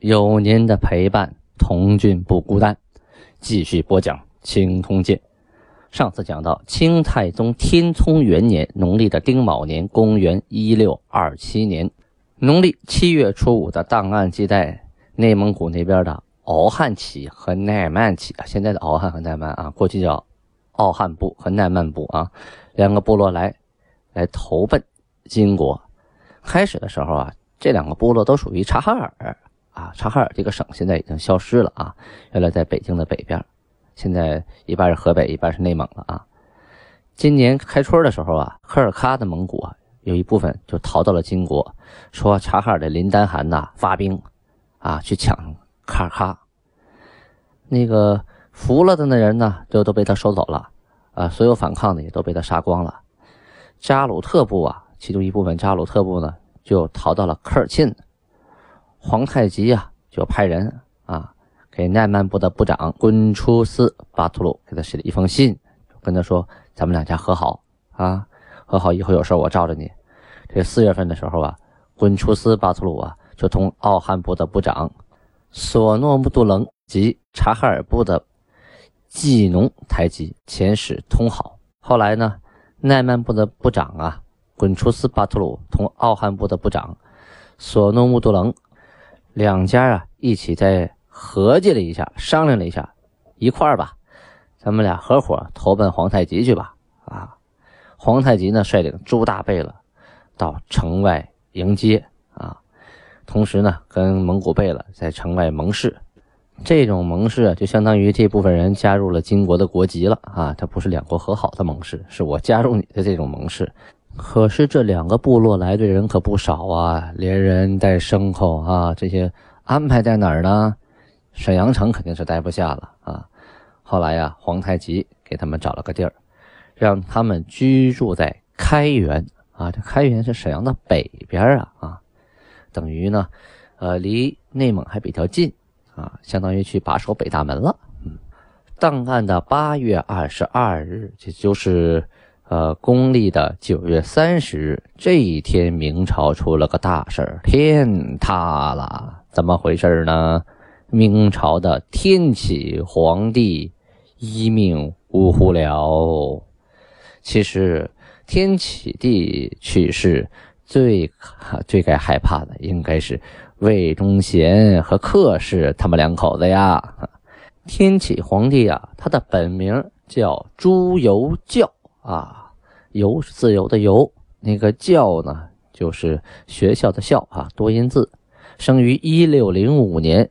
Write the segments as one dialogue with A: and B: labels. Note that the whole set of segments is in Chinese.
A: 有您的陪伴，童俊不孤单。继续播讲《清通鉴》。上次讲到清太宗天聪元年，农历的丁卯年，公元一六二七年，农历七月初五的档案记载，内蒙古那边的敖汉旗和奈曼旗啊，现在的敖汉和奈曼啊，过去叫敖汉部和奈曼部啊，两个部落来来投奔金国。开始的时候啊，这两个部落都属于察哈尔。啊，察哈尔这个省现在已经消失了啊！原来在北京的北边，现在一半是河北，一半是内蒙了啊。今年开春的时候啊，科尔喀的蒙古啊，有一部分就逃到了金国，说察哈尔的林丹汗呐发兵啊去抢喀尔喀，那个服了的那人呢，就都被他收走了啊，所有反抗的也都被他杀光了。扎鲁特部啊，其中一部分扎鲁特部呢，就逃到了科尔沁。皇太极呀，就派人啊，给奈曼部的部长滚出斯巴图鲁给他写了一封信，跟他说：“咱们两家和好啊，和好以后有事我罩着你。”这四月份的时候啊，滚出斯巴图鲁啊，就同奥汉部的部长索诺木杜棱及察哈尔部的季农台吉遣使通好。后来呢，奈曼部的部长啊，滚出斯巴图鲁同奥汉部的部长索诺木杜棱。两家啊一起在合计了一下，商量了一下，一块儿吧，咱们俩合伙投奔皇太极去吧。啊，皇太极呢率领朱大贝勒到城外迎接啊，同时呢跟蒙古贝勒在城外盟誓。这种盟誓就相当于这部分人加入了金国的国籍了啊，它不是两国和好的盟誓，是我加入你的这种盟誓。可是这两个部落来的人可不少啊，连人带牲口啊，这些安排在哪儿呢？沈阳城肯定是待不下了啊。后来呀，皇太极给他们找了个地儿，让他们居住在开原啊。这开原是沈阳的北边啊啊，等于呢，呃，离内蒙还比较近啊，相当于去把守北大门了。嗯，档案的八月二十二日，这就是。呃，公历的九月三十日这一天，明朝出了个大事儿，天塌了。怎么回事呢？明朝的天启皇帝一命呜呼了。其实，天启帝去世，最最该害怕的应该是魏忠贤和克氏他们两口子呀。天启皇帝啊，他的本名叫朱由校啊。由是自由的由，那个教呢，就是学校的校啊，多音字。生于一六零五年，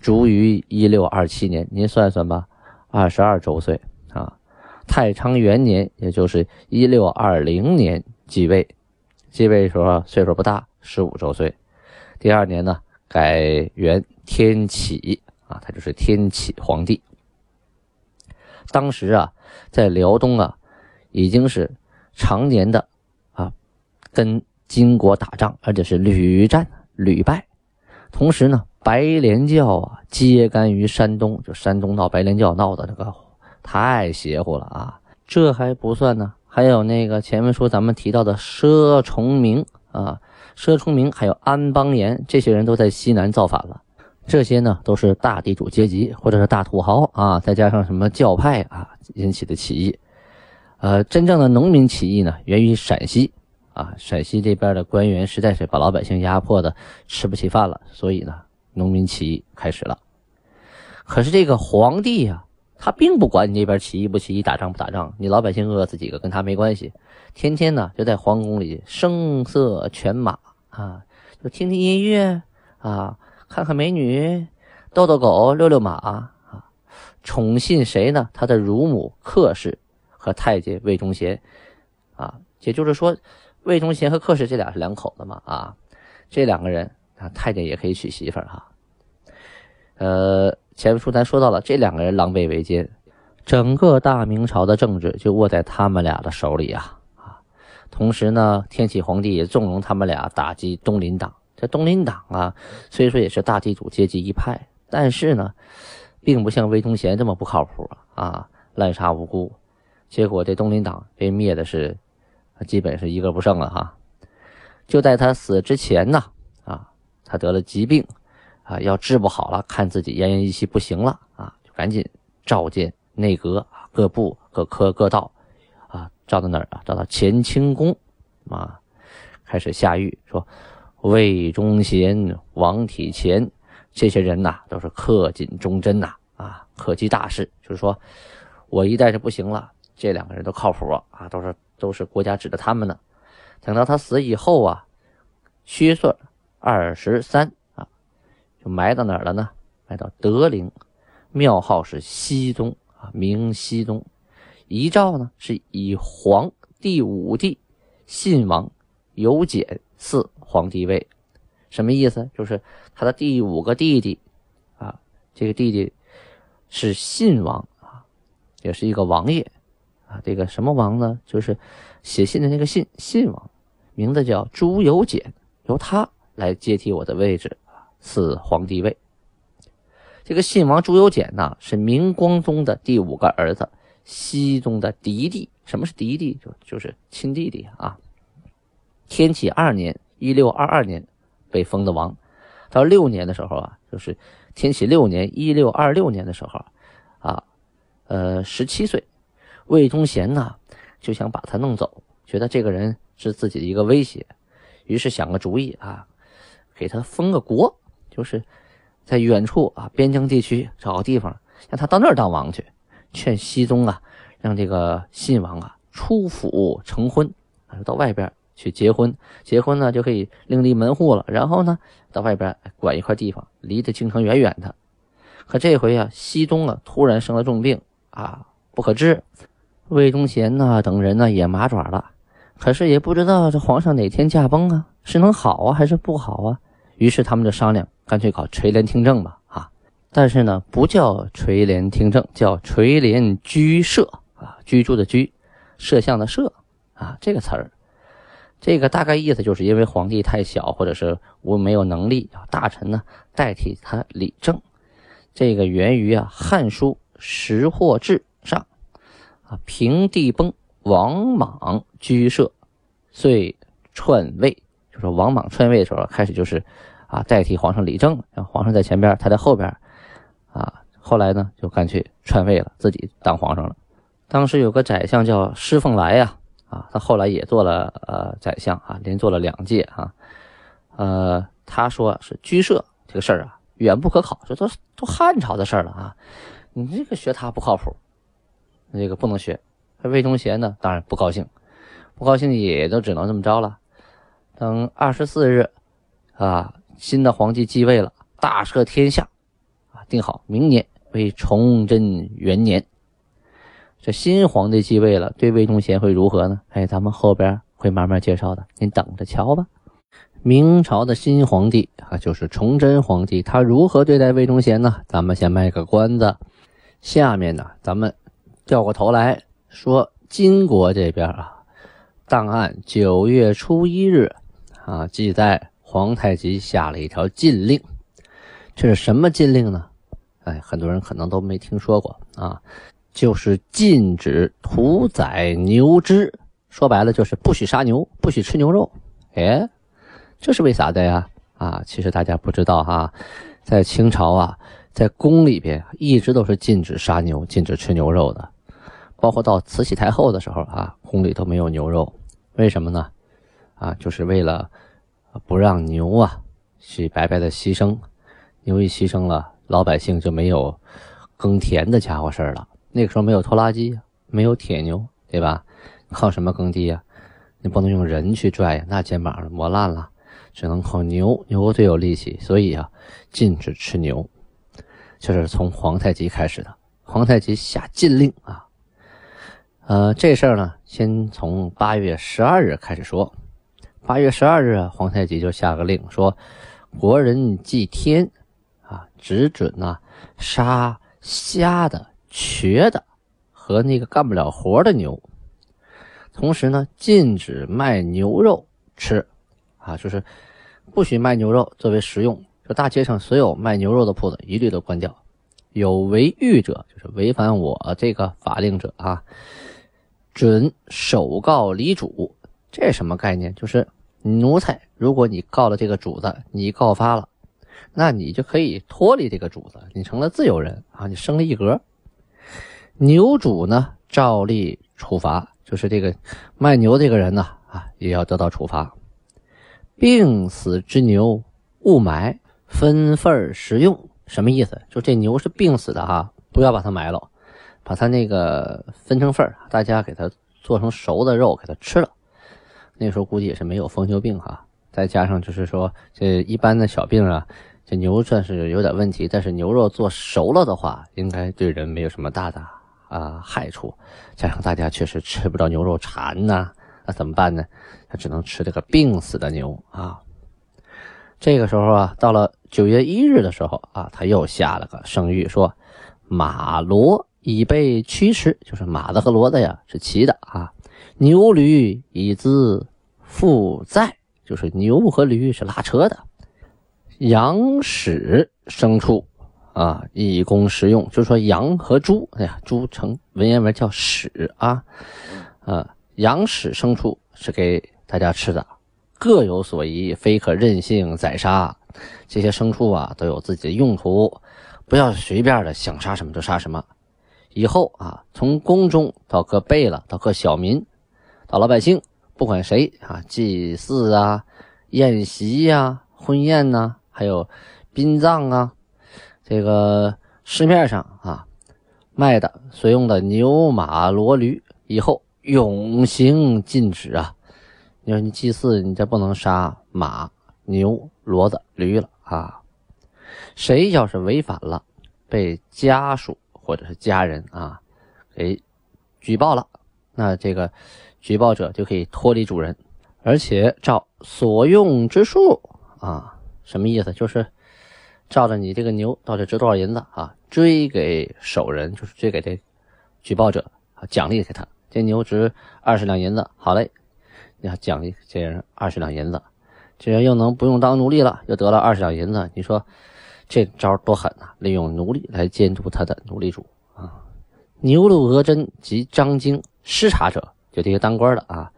A: 卒于一六二七年。您算算吧，二十二周岁啊。太昌元年，也就是一六二零年继位，继位的时候岁数不大，十五周岁。第二年呢，改元天启啊，他就是天启皇帝。当时啊，在辽东啊，已经是。常年的啊，跟金国打仗，而且是屡战屡败。同时呢，白莲教啊，揭竿于山东，就山东闹白莲教闹的那个太邪乎了啊！这还不算呢，还有那个前面说咱们提到的佘崇明啊，佘崇明还有安邦彦这些人都在西南造反了。这些呢，都是大地主阶级或者是大土豪啊，再加上什么教派啊引起的起义。呃，真正的农民起义呢，源于陕西啊。陕西这边的官员实在是把老百姓压迫的吃不起饭了，所以呢，农民起义开始了。可是这个皇帝呀，他并不管你那边起义不起义，打仗不打仗，你老百姓饿死几个跟他没关系。天天呢就在皇宫里声色犬马啊，就听听音乐啊，看看美女，逗逗狗，遛遛马啊。宠信谁呢？他的乳母克氏。和太监魏忠贤，啊，也就是说，魏忠贤和克氏这俩是两口子嘛，啊，这两个人啊，太监也可以娶媳妇儿哈。呃，前面书咱说到了，这两个人狼狈为奸，整个大明朝的政治就握在他们俩的手里啊啊！同时呢，天启皇帝也纵容他们俩打击东林党。这东林党啊，虽说也是大地主阶级一派，但是呢，并不像魏忠贤这么不靠谱啊，滥杀无辜。结果这东林党被灭的是，基本是一个不剩了哈。就在他死之前呢，啊，他得了疾病。啊，要治不好了，看自己奄奄一息不行了啊，就赶紧召见内阁，各部各科各道，啊，召到哪儿啊？召到乾清宫，啊，开始下谕说，魏忠贤、王体乾这些人呐，都是恪尽忠贞呐，啊，可记大事，就是说我一旦是不行了，这两个人都靠谱啊，都是都是国家指着他们呢。等到他死以后啊，虚岁二十三啊，就。埋到哪儿了呢？埋到德陵，庙号是熙宗啊，明熙宗。遗诏呢是以皇第五帝信王由简嗣皇帝位，什么意思？就是他的第五个弟弟啊，这个弟弟是信王啊，也是一个王爷啊。这个什么王呢？就是写信的那个信信王，名字叫朱由检，由他来接替我的位置。赐皇帝位。这个信王朱由检呢，是明光宗的第五个儿子，熹宗的嫡弟。什么是嫡弟？就就是亲弟弟啊。天启二年（一六二二年）被封的王，到六年的时候啊，就是天启六年（一六二六年）的时候啊，呃，十七岁，魏忠贤呢就想把他弄走，觉得这个人是自己的一个威胁，于是想个主意啊，给他封个国。就是在远处啊，边疆地区找个地方，让他到那儿当王去。劝熹宗啊，让这个信王啊出府成婚，到外边去结婚。结婚呢就可以另立门户了。然后呢，到外边管一块地方，离得京城远远的。可这回啊，熹宗啊突然生了重病啊，不可治。魏忠贤呐等人呢也麻爪了，可是也不知道这皇上哪天驾崩啊，是能好啊还是不好啊？于是他们就商量。干脆搞垂帘听政吧，啊！但是呢，不叫垂帘听政，叫垂帘居摄啊，居住的居，摄像的摄啊，这个词儿，这个大概意思就是因为皇帝太小，或者是无没有能力，大臣呢代替他理政。这个源于啊《汉书·识货志》上啊，平地崩，王莽居摄，遂篡位，就说王莽篡位的时候开始就是。啊，代替皇上理政，让皇上在前边，他在后边，啊，后来呢就干脆篡位了，自己当皇上了。当时有个宰相叫施凤来呀，啊，他后来也做了呃宰相啊，连做了两届啊，呃，他说是居舍这个事儿啊，远不可考，这都都汉朝的事儿了啊，你这个学他不靠谱，这个不能学。魏忠贤呢，当然不高兴，不高兴也都只能这么着了。等二十四日，啊。新的皇帝继位了，大赦天下，啊，定好明年为崇祯元年。这新皇帝继位了，对魏忠贤会如何呢？哎，咱们后边会慢慢介绍的，您等着瞧吧。明朝的新皇帝啊，就是崇祯皇帝，他如何对待魏忠贤呢？咱们先卖个关子。下面呢，咱们掉过头来说金国这边啊，档案九月初一日啊，记载。皇太极下了一条禁令，这是什么禁令呢？哎，很多人可能都没听说过啊，就是禁止屠宰牛只，说白了就是不许杀牛，不许吃牛肉。哎，这是为啥的呀？啊，其实大家不知道哈，在清朝啊，在宫里边一直都是禁止杀牛、禁止吃牛肉的，包括到慈禧太后的时候啊，宫里都没有牛肉。为什么呢？啊，就是为了。不让牛啊去白白的牺牲，牛一牺牲了，老百姓就没有耕田的家伙事了。那个时候没有拖拉机，没有铁牛，对吧？靠什么耕地呀？你不能用人去拽呀，那肩膀磨烂了，只能靠牛，牛最有力气，所以啊，禁止吃牛。这是从皇太极开始的，皇太极下禁令啊。呃，这事儿呢，先从八月十二日开始说。八月十二日，皇太极就下个令说：“国人祭天，啊，只准呢杀瞎的、瘸的和那个干不了活的牛。同时呢，禁止卖牛肉吃，啊，就是不许卖牛肉作为食用。就大街上所有卖牛肉的铺子一律都关掉。有违狱者，就是违反我这个法令者啊，准首告离主。这什么概念？就是奴才，如果你告了这个主子，你告发了，那你就可以脱离这个主子，你成了自由人啊，你升了一格。牛主呢，照例处罚，就是这个卖牛这个人呢，啊，也要得到处罚。病死之牛勿埋。分份食用什么意思？就这牛是病死的哈，不要把它埋了，把它那个分成份大家给它做成熟的肉给它吃了。那时候估计也是没有疯牛病哈，再加上就是说这一般的小病啊，这牛算是有点问题，但是牛肉做熟了的话，应该对人没有什么大的啊害处。加上大家确实吃不着牛肉馋呐，那怎么办呢？他只能吃这个病死的牛啊。这个时候啊，到了九月一日的时候啊，他又下了个圣谕，说马骡已被驱驰，就是马子和骡子呀是骑的啊，牛驴以资负载，就是牛和驴是拉车的，羊屎牲畜啊，以供食用，就是说羊和猪，哎呀，猪成文言文叫屎啊，啊，羊屎牲畜是给大家吃的。各有所宜，非可任性宰杀。这些牲畜啊，都有自己的用途，不要随便的想杀什么就杀什么。以后啊，从宫中到各贝勒，到各小民，到老百姓，不管谁啊，祭祀啊、宴席呀、婚宴呐，还有殡葬啊，这个市面上啊卖的所用的牛马骡驴，以后永行禁止啊。你说你祭祀，你这不能杀马、牛、骡子、驴了啊！谁要是违反了，被家属或者是家人啊给举报了，那这个举报者就可以脱离主人，而且照所用之数啊，什么意思？就是照着你这个牛到底值多少银子啊，追给守人，就是追给这举报者啊，奖励给他。这牛值二十两银子，好嘞。要奖励这人二十两银子，这人又能不用当奴隶了，又得了二十两银子。你说这招多狠呐！利用奴隶来监督他的奴隶主啊！牛鹿额真及张京失察者，就这些当官的啊，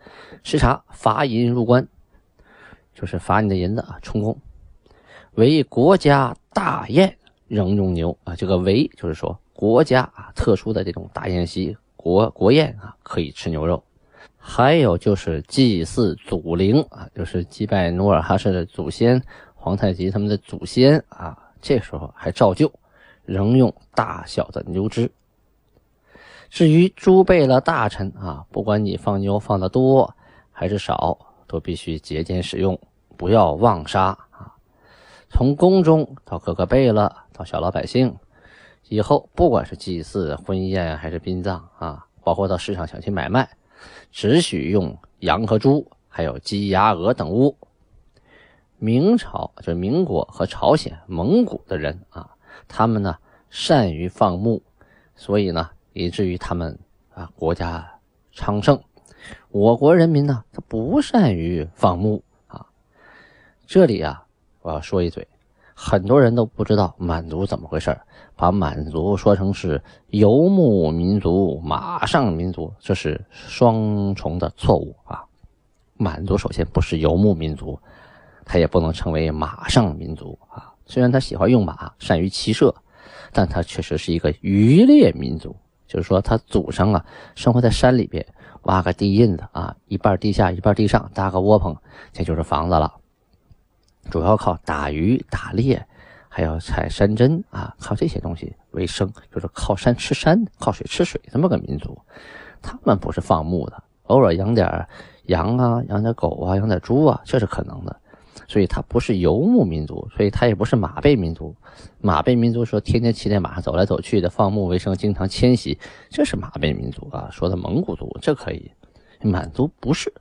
A: 失察罚银入关，就是罚你的银子啊，充公。为国家大宴仍用牛啊，这个为就是说国家啊特殊的这种大宴席国国宴啊，可以吃牛肉。还有就是祭祀祖灵啊，就是祭拜努尔哈赤的祖先皇太极他们的祖先啊，这时候还照旧，仍用大小的牛脂。至于诸贝勒大臣啊，不管你放牛放的多还是少，都必须节俭使用，不要妄杀啊。从宫中到各个贝勒到小老百姓，以后不管是祭祀、婚宴还是殡葬啊，包括到市场想去买卖。只许用羊和猪，还有鸡、鸭、鹅等物。明朝就是民国和朝鲜、蒙古的人啊，他们呢善于放牧，所以呢以至于他们啊国家昌盛。我国人民呢他不善于放牧啊。这里啊我要说一嘴。很多人都不知道满族怎么回事把满族说成是游牧民族、马上民族，这是双重的错误啊！满族首先不是游牧民族，他也不能成为马上民族啊。虽然他喜欢用马，善于骑射，但他确实是一个渔猎民族，就是说他祖上啊生活在山里边，挖个地印子啊，一半地下一半地上，搭个窝棚，这就是房子了。主要靠打鱼、打猎，还要采山珍啊，靠这些东西为生，就是靠山吃山、靠水吃水这么个民族。他们不是放牧的，偶尔养点羊啊，养点狗啊，养点猪啊，这是可能的。所以他不是游牧民族，所以他也不是马背民族。马背民族说天天骑在马上走来走去的，放牧为生，经常迁徙，这是马背民族啊。说的蒙古族这可以，满族不是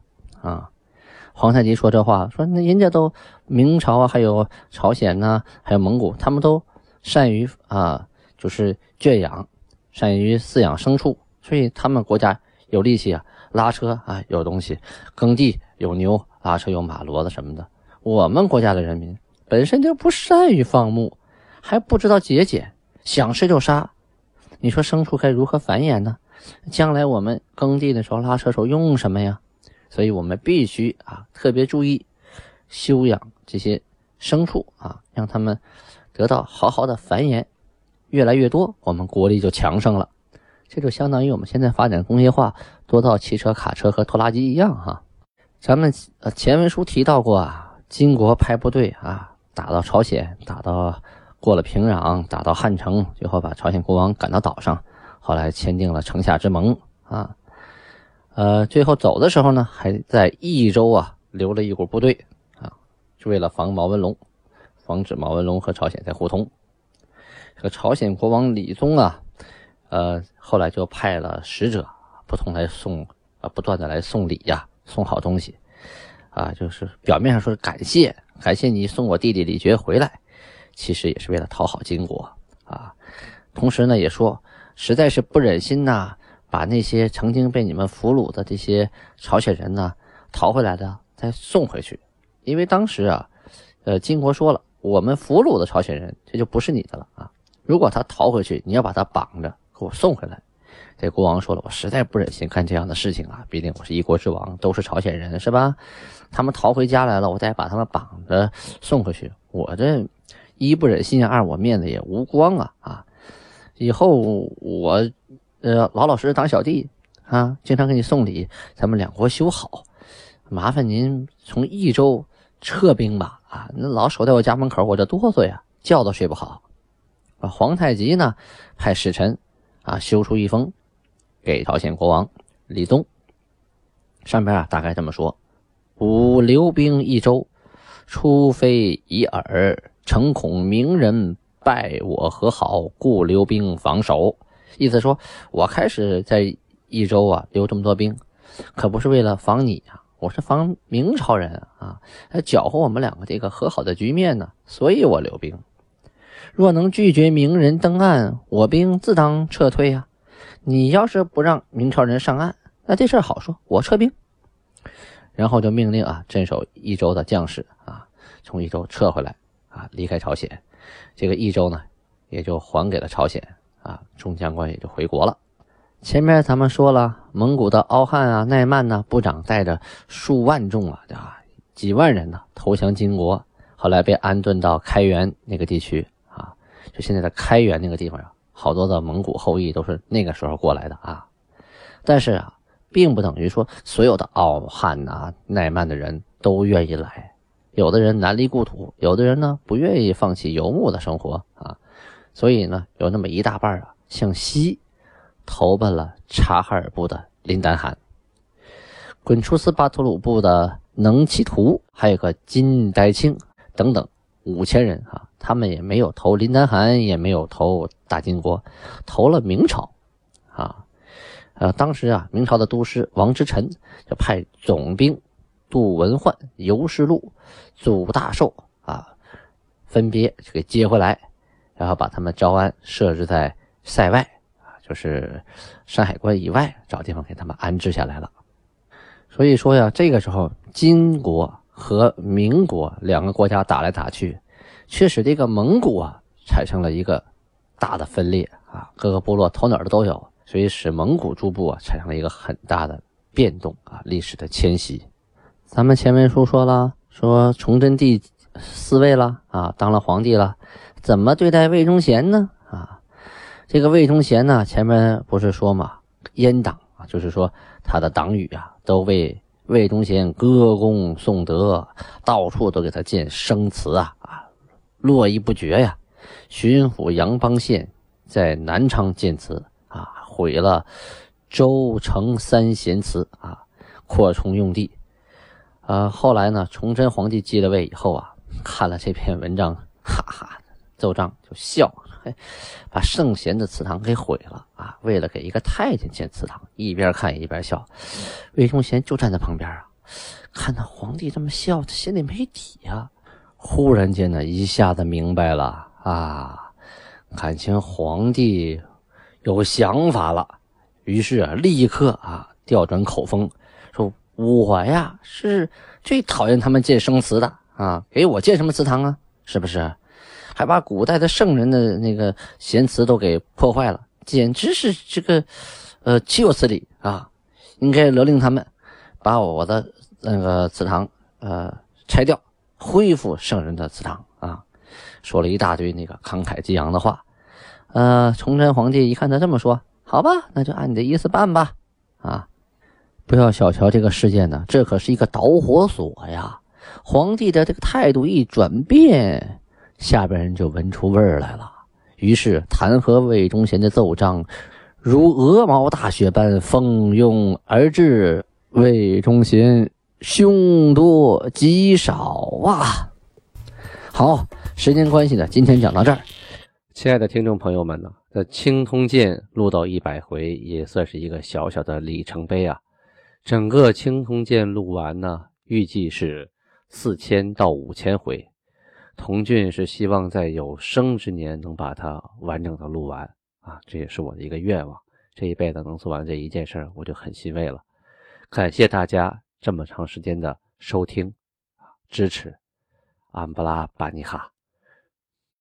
A: 啊。皇太极说这话，说那人家都明朝啊，还有朝鲜呐，还有蒙古，他们都善于啊，就是圈养，善于饲养牲畜，所以他们国家有力气啊，拉车啊有东西，耕地有牛，拉车有马骡子什么的。我们国家的人民本身就不善于放牧，还不知道节俭，想吃就杀。你说牲畜该如何繁衍呢？将来我们耕地的时候拉车时候用什么呀？所以我们必须啊特别注意修养这些牲畜啊，让他们。得到好好的繁衍，越来越多，我们国力就强盛了。这就相当于我们现在发展工业化，多到汽车、卡车和拖拉机一样哈。咱们呃前文书提到过啊，金国派部队啊打到朝鲜，打到过了平壤，打到汉城，最后把朝鲜国王赶到岛上，后来签订了城下之盟啊。呃，最后走的时候呢，还在益州啊留了一股部队啊，就为了防毛文龙。防止毛文龙和朝鲜再互通。这个朝鲜国王李宗啊，呃，后来就派了使者，不同来送啊，不断的来送礼呀，送好东西，啊，就是表面上说感谢，感谢你送我弟弟李觉回来，其实也是为了讨好金国啊。同时呢，也说实在是不忍心呐，把那些曾经被你们俘虏的这些朝鲜人呢，逃回来的再送回去，因为当时啊，呃，金国说了。我们俘虏的朝鲜人，这就不是你的了啊！如果他逃回去，你要把他绑着给我送回来。这国王说了，我实在不忍心干这样的事情啊！毕竟我是一国之王，都是朝鲜人，是吧？他们逃回家来了，我再把他们绑着送回去，我这一不忍心，二我面子也无光啊！啊，以后我呃老老实实当小弟啊，经常给你送礼，咱们两国修好。麻烦您从益州撤兵吧。啊，那老守在我家门口，我这哆嗦呀，觉都睡不好。啊，皇太极呢，派使臣啊，修出一封给朝鲜国王李宗，上边啊大概这么说：吾留兵一周，出非以耳，诚恐明人败我和好，故留兵防守。意思说，我开始在益州啊留这么多兵，可不是为了防你啊。我是防明朝人啊，来搅和我们两个这个和好的局面呢，所以我留兵。若能拒绝明人登岸，我兵自当撤退呀。你要是不让明朝人上岸，那这事好说，我撤兵。然后就命令啊，镇守益州的将士啊，从益州撤回来啊，离开朝鲜。这个益州呢，也就还给了朝鲜啊，众将官也就回国了。前面咱们说了，蒙古的敖汉啊、奈曼呢，部长带着数万众啊，啊，几万人呢，投降金国，后来被安顿到开原那个地区啊，就现在的开原那个地方啊，好多的蒙古后裔都是那个时候过来的啊。但是啊，并不等于说所有的敖汉呐、奈曼的人都愿意来，有的人南离故土，有的人呢不愿意放弃游牧的生活啊，所以呢，有那么一大半啊向西。投奔了察哈尔部的林丹汗，滚出斯巴图鲁部的能其图，还有个金代清等等五千人啊，他们也没有投林丹汗，也没有投大金国，投了明朝啊。呃，当时啊，明朝的都师王之臣就派总兵杜文焕、尤世禄、祖大寿啊，分别给接回来，然后把他们招安设置在塞外啊。就是山海关以外找地方给他们安置下来了。所以说呀，这个时候金国和明国两个国家打来打去，却使这个蒙古啊产生了一个大的分裂啊，各个部落头哪的都有，所以使蒙古诸部啊产生了一个很大的变动啊，历史的迁徙。咱们前文书说了，说崇祯帝四位了啊，当了皇帝了，怎么对待魏忠贤呢？啊这个魏忠贤呢，前面不是说嘛，阉党啊，就是说他的党羽啊，都为魏忠贤歌功颂德，到处都给他建生祠啊啊，络绎不绝呀。巡抚杨邦宪在南昌建祠啊，毁了周成三贤祠啊，扩充用地。呃，后来呢，崇祯皇帝继了位以后啊，看了这篇文章，哈哈，奏章就笑。嘿把圣贤的祠堂给毁了啊！为了给一个太监建祠堂，一边看一边笑。魏忠贤就站在旁边啊，看到皇帝这么笑，他心里没底呀。忽然间呢，一下子明白了啊，感情皇帝有想法了，于是啊，立刻啊调转口风，说我呀是最讨厌他们建生祠的啊，给我建什么祠堂啊？是不是？还把古代的圣人的那个贤祠都给破坏了，简直是这个，呃，岂有此理啊！应该勒令他们把我的那个祠堂呃拆掉，恢复圣人的祠堂啊！说了一大堆那个慷慨激昂的话。呃，崇祯皇帝一看他这么说，好吧，那就按你的意思办吧。啊，不要小瞧这个事件呢，这可是一个导火索呀！皇帝的这个态度一转变。下边人就闻出味儿来了，于是弹劾魏忠贤的奏章如鹅毛大雪般蜂拥而至。魏忠贤凶多吉少啊！好，时间关系呢，今天讲到这儿。亲爱的听众朋友们呢，这《青通剑》录到一百回，也算是一个小小的里程碑啊。整个《青通剑》录完呢，预计是四千到五千回。童俊是希望在有生之年能把它完整的录完啊，这也是我的一个愿望。这一辈子能做完这一件事儿，我就很欣慰了。感谢大家这么长时间的收听支持，安布拉巴尼哈。